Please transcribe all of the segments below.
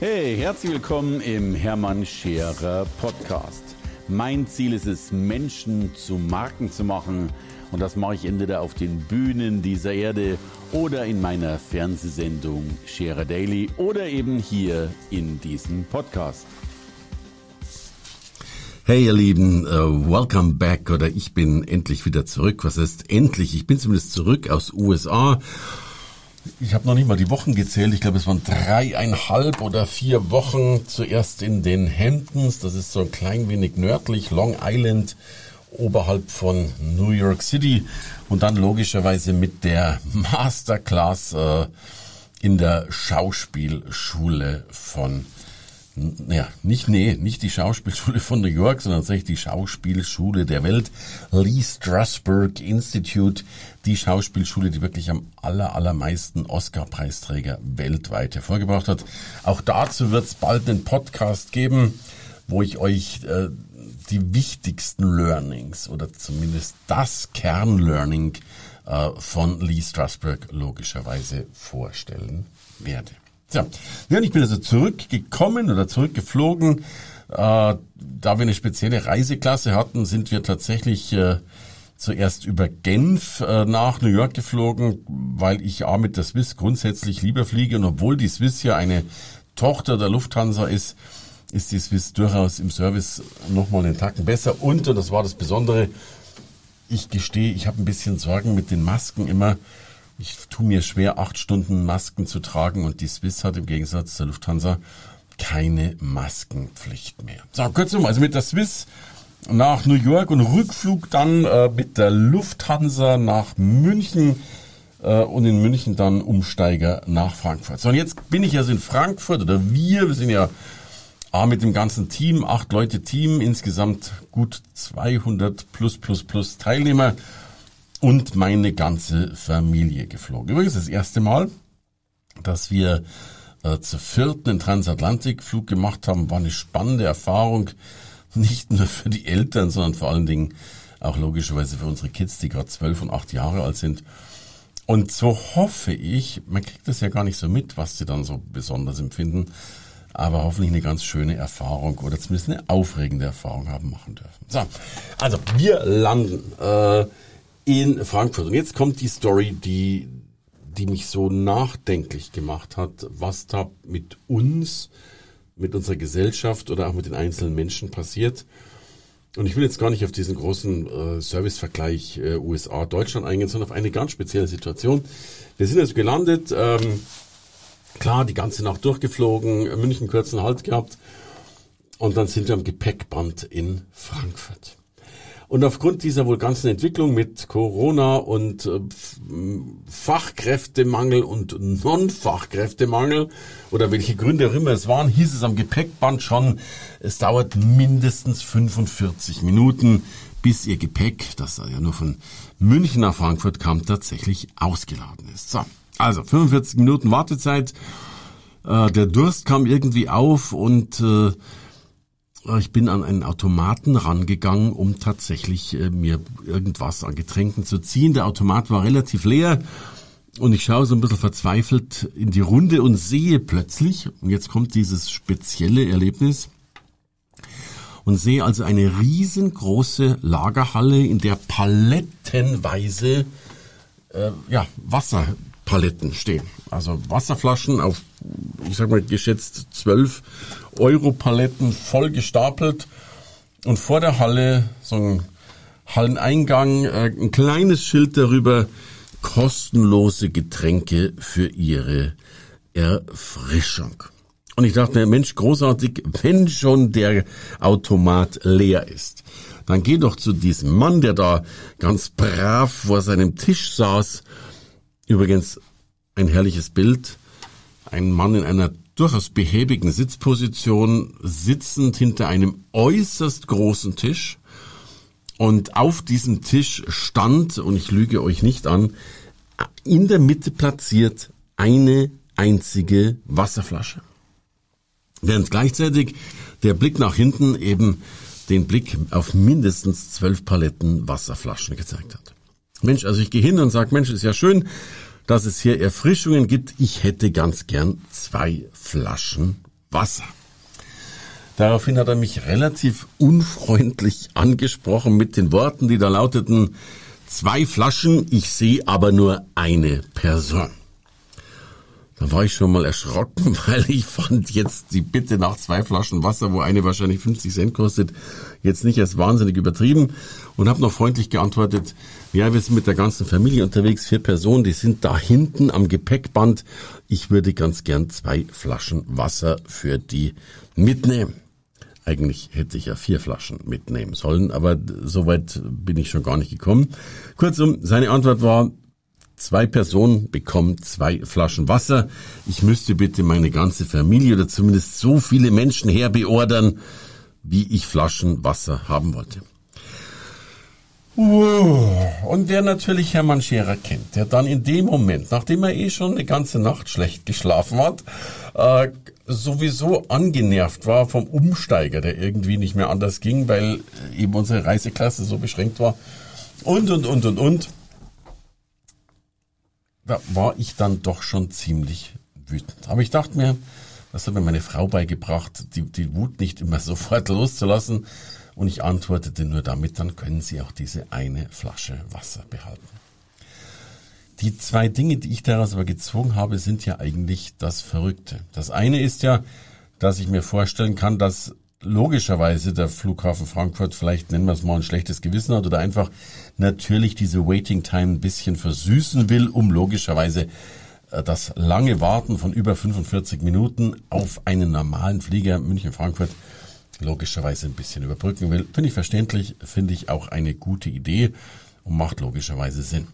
Hey, herzlich willkommen im Hermann Scherer Podcast. Mein Ziel ist es, Menschen zu Marken zu machen. Und das mache ich entweder auf den Bühnen dieser Erde oder in meiner Fernsehsendung Scherer Daily oder eben hier in diesem Podcast. Hey ihr Lieben, uh, welcome back oder ich bin endlich wieder zurück. Was heißt endlich? Ich bin zumindest zurück aus USA. Ich habe noch nicht mal die Wochen gezählt. Ich glaube, es waren dreieinhalb oder vier Wochen. Zuerst in den Hamptons, das ist so ein klein wenig nördlich, Long Island, oberhalb von New York City. Und dann logischerweise mit der Masterclass äh, in der Schauspielschule von ja, nicht, nee, nicht die Schauspielschule von New York, sondern tatsächlich die Schauspielschule der Welt, Lee Strasberg Institute, die Schauspielschule, die wirklich am aller, allermeisten Oscar-Preisträger weltweit hervorgebracht hat. Auch dazu wird es bald einen Podcast geben, wo ich euch äh, die wichtigsten Learnings oder zumindest das Kernlearning äh, von Lee Strasberg logischerweise vorstellen werde. Ja, ja ich bin also zurückgekommen oder zurückgeflogen. Äh, da wir eine spezielle Reiseklasse hatten, sind wir tatsächlich äh, zuerst über Genf äh, nach New York geflogen, weil ich A mit der Swiss grundsätzlich lieber fliege und obwohl die Swiss ja eine Tochter der Lufthansa ist, ist die Swiss durchaus im Service nochmal einen Tacken besser. Und, und das war das Besondere, ich gestehe, ich habe ein bisschen Sorgen mit den Masken immer ich tue mir schwer, acht Stunden Masken zu tragen und die Swiss hat im Gegensatz zur Lufthansa keine Maskenpflicht mehr. So, kurzum, also mit der Swiss nach New York und Rückflug dann äh, mit der Lufthansa nach München äh, und in München dann Umsteiger nach Frankfurt. So, und jetzt bin ich also in Frankfurt oder wir, wir sind ja A, mit dem ganzen Team, acht Leute Team, insgesamt gut 200 plus plus plus Teilnehmer und meine ganze Familie geflogen. Übrigens das erste Mal, dass wir äh, zu vierten einen Transatlantikflug gemacht haben, war eine spannende Erfahrung, nicht nur für die Eltern, sondern vor allen Dingen auch logischerweise für unsere Kids, die gerade zwölf und acht Jahre alt sind. Und so hoffe ich, man kriegt das ja gar nicht so mit, was sie dann so besonders empfinden, aber hoffentlich eine ganz schöne Erfahrung oder zumindest eine aufregende Erfahrung haben machen dürfen. So, also wir landen. Äh, in Frankfurt. Und jetzt kommt die Story, die, die mich so nachdenklich gemacht hat, was da mit uns, mit unserer Gesellschaft oder auch mit den einzelnen Menschen passiert. Und ich will jetzt gar nicht auf diesen großen äh, Servicevergleich äh, USA-Deutschland eingehen, sondern auf eine ganz spezielle Situation. Wir sind also gelandet, ähm, klar, die ganze Nacht durchgeflogen, München kurzen Halt gehabt und dann sind wir am Gepäckband in Frankfurt. Und aufgrund dieser wohl ganzen Entwicklung mit Corona und äh, Fachkräftemangel und Non-Fachkräftemangel oder welche Gründe auch immer es waren, hieß es am Gepäckband schon, es dauert mindestens 45 Minuten, bis ihr Gepäck, das ja nur von München nach Frankfurt kam, tatsächlich ausgeladen ist. So, also 45 Minuten Wartezeit. Äh, der Durst kam irgendwie auf und äh, ich bin an einen Automaten rangegangen, um tatsächlich äh, mir irgendwas an Getränken zu ziehen. Der Automat war relativ leer und ich schaue so ein bisschen verzweifelt in die Runde und sehe plötzlich, und jetzt kommt dieses spezielle Erlebnis, und sehe also eine riesengroße Lagerhalle, in der palettenweise äh, ja, Wasserpaletten stehen. Also Wasserflaschen auf, ich sag mal, geschätzt zwölf Euro-Paletten voll gestapelt und vor der Halle so ein Halleneingang, äh, ein kleines Schild darüber, kostenlose Getränke für ihre Erfrischung. Und ich dachte, Mensch, großartig, wenn schon der Automat leer ist, dann geh doch zu diesem Mann, der da ganz brav vor seinem Tisch saß. Übrigens ein herrliches Bild. Ein Mann in einer durchaus behäbigen Sitzposition, sitzend hinter einem äußerst großen Tisch. Und auf diesem Tisch stand, und ich lüge euch nicht an, in der Mitte platziert eine einzige Wasserflasche. Während gleichzeitig der Blick nach hinten eben den Blick auf mindestens zwölf Paletten Wasserflaschen gezeigt hat. Mensch, also ich gehe hin und sage, Mensch, ist ja schön, dass es hier Erfrischungen gibt. Ich hätte ganz gern zwei Flaschen Wasser. Daraufhin hat er mich relativ unfreundlich angesprochen mit den Worten, die da lauteten, zwei Flaschen, ich sehe aber nur eine Person. Da war ich schon mal erschrocken, weil ich fand jetzt die Bitte nach zwei Flaschen Wasser, wo eine wahrscheinlich 50 Cent kostet, jetzt nicht erst wahnsinnig übertrieben und habe noch freundlich geantwortet, ja, wir sind mit der ganzen Familie unterwegs, vier Personen, die sind da hinten am Gepäckband. Ich würde ganz gern zwei Flaschen Wasser für die mitnehmen. Eigentlich hätte ich ja vier Flaschen mitnehmen sollen, aber soweit bin ich schon gar nicht gekommen. Kurzum, seine Antwort war, Zwei Personen bekommen zwei Flaschen Wasser. Ich müsste bitte meine ganze Familie oder zumindest so viele Menschen herbeordern, wie ich Flaschen Wasser haben wollte. Und wer natürlich Hermann Scherer kennt, der dann in dem Moment, nachdem er eh schon eine ganze Nacht schlecht geschlafen hat, äh, sowieso angenervt war vom Umsteiger, der irgendwie nicht mehr anders ging, weil eben unsere Reiseklasse so beschränkt war und, und, und, und, und da war ich dann doch schon ziemlich wütend. Aber ich dachte mir, das hat mir meine Frau beigebracht, die, die Wut nicht immer sofort loszulassen. Und ich antwortete nur damit, dann können Sie auch diese eine Flasche Wasser behalten. Die zwei Dinge, die ich daraus aber gezogen habe, sind ja eigentlich das Verrückte. Das eine ist ja, dass ich mir vorstellen kann, dass logischerweise der Flughafen Frankfurt vielleicht, nennen wir es mal, ein schlechtes Gewissen hat oder einfach natürlich diese Waiting Time ein bisschen versüßen will, um logischerweise äh, das lange Warten von über 45 Minuten auf einen normalen Flieger München-Frankfurt logischerweise ein bisschen überbrücken will. Finde ich verständlich, finde ich auch eine gute Idee und macht logischerweise Sinn.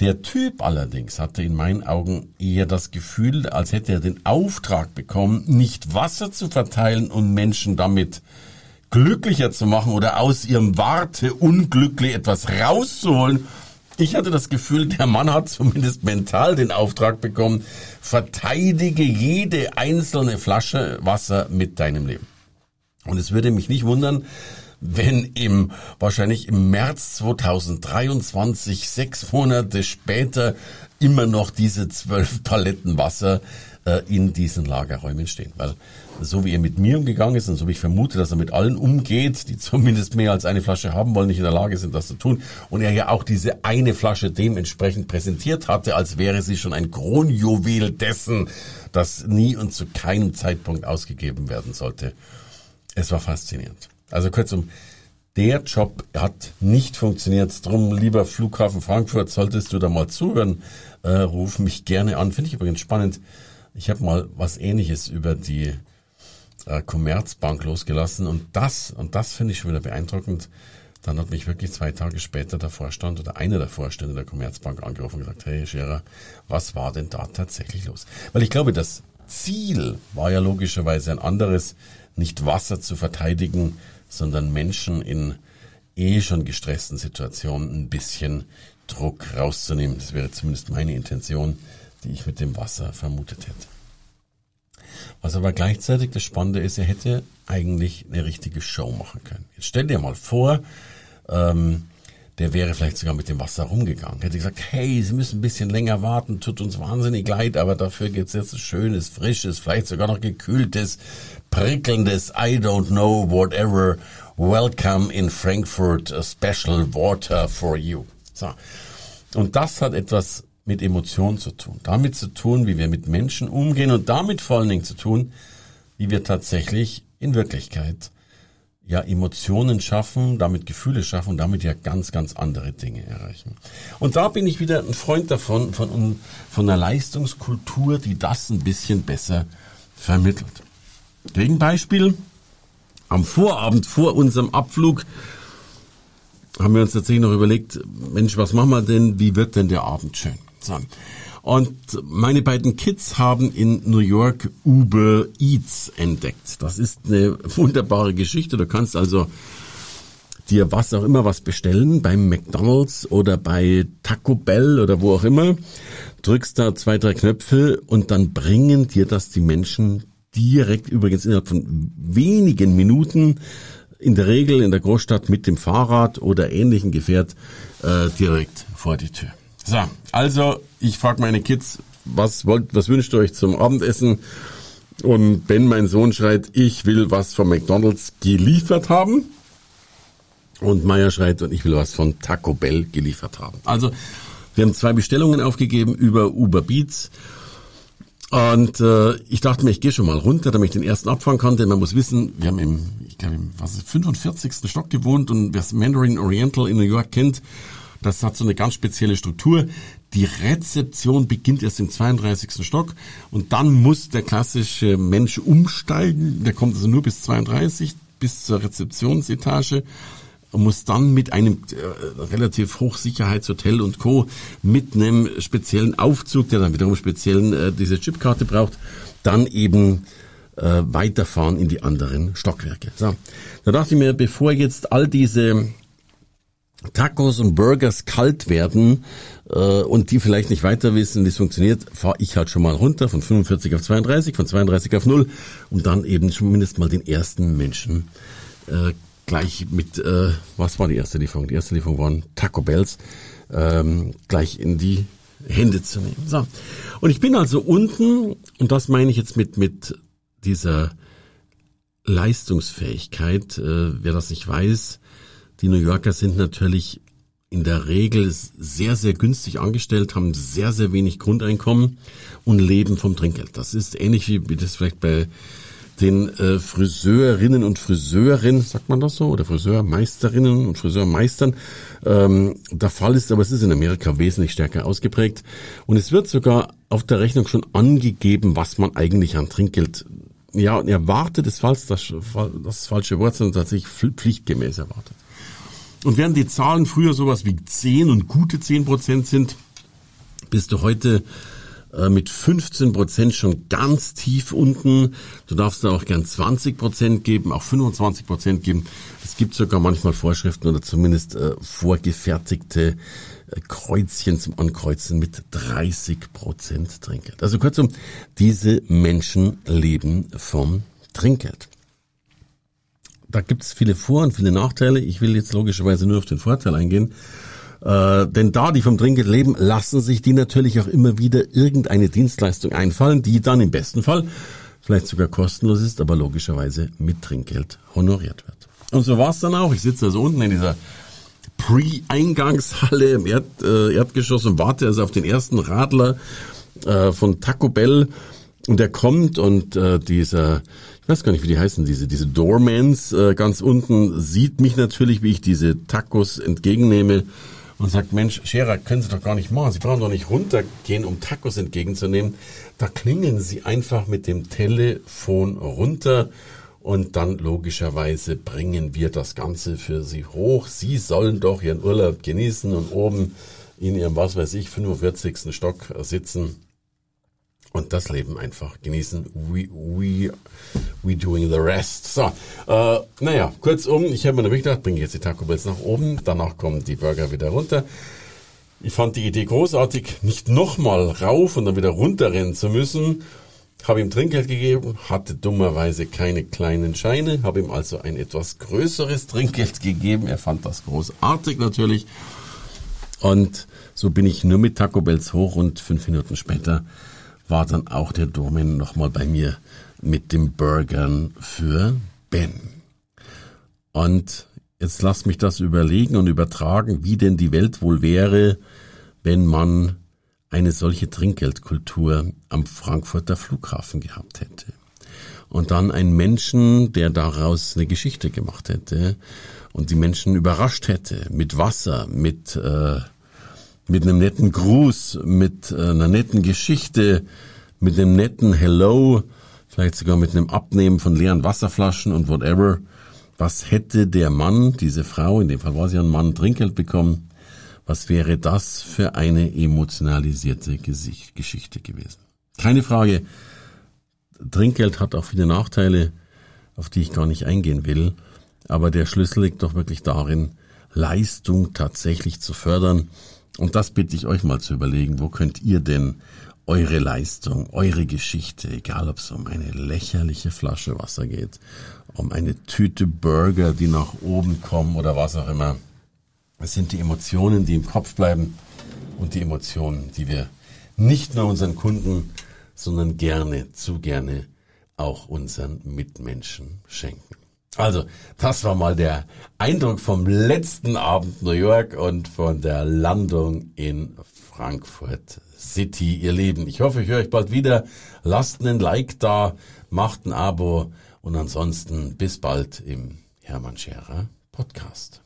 Der Typ allerdings hatte in meinen Augen eher das Gefühl, als hätte er den Auftrag bekommen, nicht Wasser zu verteilen und Menschen damit glücklicher zu machen oder aus ihrem Warte unglücklich etwas rauszuholen. Ich hatte das Gefühl, der Mann hat zumindest mental den Auftrag bekommen, verteidige jede einzelne Flasche Wasser mit deinem Leben. Und es würde mich nicht wundern, wenn im, wahrscheinlich im März 2023, sechs Monate später, immer noch diese zwölf Paletten Wasser äh, in diesen Lagerräumen stehen. Weil so wie er mit mir umgegangen ist und so wie ich vermute, dass er mit allen umgeht, die zumindest mehr als eine Flasche haben wollen, nicht in der Lage sind, das zu tun. Und er ja auch diese eine Flasche dementsprechend präsentiert hatte, als wäre sie schon ein Kronjuwel dessen, das nie und zu keinem Zeitpunkt ausgegeben werden sollte. Es war faszinierend. Also kurzum, der Job hat nicht funktioniert. Drum, lieber Flughafen Frankfurt, solltest du da mal zuhören, äh, ruf mich gerne an. Finde ich übrigens spannend. Ich habe mal was Ähnliches über die äh, Commerzbank losgelassen und das, und das finde ich schon wieder beeindruckend. Dann hat mich wirklich zwei Tage später der Vorstand oder einer der Vorstände der Commerzbank angerufen und gesagt, hey Scherer, was war denn da tatsächlich los? Weil ich glaube, das Ziel war ja logischerweise ein anderes, nicht Wasser zu verteidigen, sondern Menschen in eh schon gestressten Situationen ein bisschen Druck rauszunehmen. Das wäre zumindest meine Intention, die ich mit dem Wasser vermutet hätte. Was aber gleichzeitig das Spannende ist, er hätte eigentlich eine richtige Show machen können. Jetzt stell dir mal vor, ähm, der wäre vielleicht sogar mit dem Wasser rumgegangen. Hätte gesagt, hey, Sie müssen ein bisschen länger warten, tut uns wahnsinnig leid, aber dafür gibt's jetzt schönes, frisches, vielleicht sogar noch gekühltes, prickelndes, I don't know, whatever, welcome in Frankfurt, a special water for you. So. Und das hat etwas mit Emotionen zu tun. Damit zu tun, wie wir mit Menschen umgehen und damit vor allen Dingen zu tun, wie wir tatsächlich in Wirklichkeit ja Emotionen schaffen, damit Gefühle schaffen und damit ja ganz, ganz andere Dinge erreichen. Und da bin ich wieder ein Freund davon, von, von einer Leistungskultur, die das ein bisschen besser vermittelt. Gegenbeispiel, am Vorabend vor unserem Abflug haben wir uns tatsächlich noch überlegt, Mensch, was machen wir denn, wie wird denn der Abend schön? So. Und meine beiden Kids haben in New York Uber Eats entdeckt. Das ist eine wunderbare Geschichte. Du kannst also dir was auch immer was bestellen beim McDonald's oder bei Taco Bell oder wo auch immer, drückst da zwei, drei Knöpfe und dann bringen dir das die Menschen direkt übrigens innerhalb von wenigen Minuten in der Regel in der Großstadt mit dem Fahrrad oder ähnlichen Gefährt äh, direkt vor die Tür. So, also ich frage meine Kids, was wollt, was wünscht ihr euch zum Abendessen? Und Ben, mein Sohn, schreit, ich will was von McDonald's geliefert haben. Und Meier schreit, und ich will was von Taco Bell geliefert haben. Also, wir haben zwei Bestellungen aufgegeben über Uber Beats. Und äh, ich dachte mir, ich gehe schon mal runter, damit ich den ersten abfahren kann, denn man muss wissen, wir haben im, ich glaube, im was ist, 45. Stock gewohnt und wer Mandarin Oriental in New York kennt, das hat so eine ganz spezielle Struktur. Die Rezeption beginnt erst im 32. Stock und dann muss der klassische Mensch umsteigen. Der kommt also nur bis 32, bis zur Rezeptionsetage und muss dann mit einem äh, relativ Hochsicherheitshotel und Co. mit einem speziellen Aufzug, der dann wiederum speziellen äh, diese Chipkarte braucht, dann eben äh, weiterfahren in die anderen Stockwerke. So, da dachte ich mir, bevor jetzt all diese Tacos und Burgers kalt werden äh, und die vielleicht nicht weiter wissen, wie es funktioniert, fahre ich halt schon mal runter von 45 auf 32, von 32 auf 0, um dann eben zumindest mal den ersten Menschen äh, gleich mit, äh, was war die erste Lieferung? Die erste Lieferung waren Taco Bells, ähm, gleich in die Hände zu nehmen. So. Und ich bin also unten, und das meine ich jetzt mit, mit dieser Leistungsfähigkeit, äh, wer das nicht weiß, die New Yorker sind natürlich in der Regel sehr, sehr günstig angestellt, haben sehr, sehr wenig Grundeinkommen und leben vom Trinkgeld. Das ist ähnlich wie das vielleicht bei den äh, Friseurinnen und Friseuren, sagt man das so, oder Friseurmeisterinnen und Friseurmeistern ähm, der Fall ist, aber es ist in Amerika wesentlich stärker ausgeprägt. Und es wird sogar auf der Rechnung schon angegeben, was man eigentlich an Trinkgeld ja, erwartet, ist falsch, das, das falsche Wort, sondern tatsächlich pflichtgemäß erwartet. Und während die Zahlen früher sowas wie 10 und gute 10 Prozent sind, bist du heute äh, mit 15 Prozent schon ganz tief unten. Du darfst da auch gern 20 Prozent geben, auch 25 Prozent geben. Es gibt sogar manchmal Vorschriften oder zumindest äh, vorgefertigte äh, Kreuzchen zum Ankreuzen mit 30 Prozent Trinkgeld. Also kurzum, diese Menschen leben vom Trinkgeld da gibt es viele Vor- und viele Nachteile. Ich will jetzt logischerweise nur auf den Vorteil eingehen. Äh, denn da die vom Trinkgeld leben, lassen sich die natürlich auch immer wieder irgendeine Dienstleistung einfallen, die dann im besten Fall vielleicht sogar kostenlos ist, aber logischerweise mit Trinkgeld honoriert wird. Und so war es dann auch. Ich sitze also unten in dieser Pre-Eingangshalle im Erd, äh, Erdgeschoss und warte also auf den ersten Radler äh, von Taco Bell. Und der kommt und äh, dieser ich weiß gar nicht, wie die heißen, diese, diese Doormans äh, ganz unten, sieht mich natürlich, wie ich diese Tacos entgegennehme und sagt, Mensch, Scherer, können Sie doch gar nicht machen. Sie brauchen doch nicht runtergehen, um Tacos entgegenzunehmen. Da klingeln Sie einfach mit dem Telefon runter und dann logischerweise bringen wir das Ganze für Sie hoch. Sie sollen doch Ihren Urlaub genießen und oben in Ihrem, was weiß ich, 45. Stock sitzen und das Leben einfach genießen. We, we, we doing the rest. So, äh, naja, kurzum, ich habe mir nämlich gedacht, bringe jetzt die Taco Bells nach oben, danach kommen die Burger wieder runter. Ich fand die Idee großartig, nicht nochmal rauf und dann wieder runterrennen zu müssen. Habe ihm Trinkgeld gegeben, hatte dummerweise keine kleinen Scheine, habe ihm also ein etwas größeres Trinkgeld gegeben. Er fand das großartig natürlich. Und so bin ich nur mit Taco Bells hoch und fünf Minuten später war dann auch der Domin nochmal bei mir mit dem Burgern für Ben. Und jetzt lass mich das überlegen und übertragen, wie denn die Welt wohl wäre, wenn man eine solche Trinkgeldkultur am Frankfurter Flughafen gehabt hätte. Und dann einen Menschen, der daraus eine Geschichte gemacht hätte und die Menschen überrascht hätte mit Wasser, mit äh, mit einem netten Gruß, mit äh, einer netten Geschichte, mit einem netten Hello, vielleicht sogar mit einem Abnehmen von leeren Wasserflaschen und whatever. Was hätte der Mann, diese Frau, in dem Fall war sie ein Mann, Trinkgeld bekommen? Was wäre das für eine emotionalisierte Geschichte gewesen? Keine Frage. Trinkgeld hat auch viele Nachteile, auf die ich gar nicht eingehen will. Aber der Schlüssel liegt doch wirklich darin, Leistung tatsächlich zu fördern und das bitte ich euch mal zu überlegen, wo könnt ihr denn eure Leistung, eure Geschichte, egal ob es um eine lächerliche Flasche Wasser geht, um eine Tüte Burger, die nach oben kommen oder was auch immer. Es sind die Emotionen, die im Kopf bleiben und die Emotionen, die wir nicht nur unseren Kunden, sondern gerne, zu gerne auch unseren Mitmenschen schenken. Also, das war mal der Eindruck vom letzten Abend New York und von der Landung in Frankfurt City, ihr Lieben. Ich hoffe, ich höre euch bald wieder. Lasst einen Like da, macht ein Abo und ansonsten bis bald im Hermann Scherer Podcast.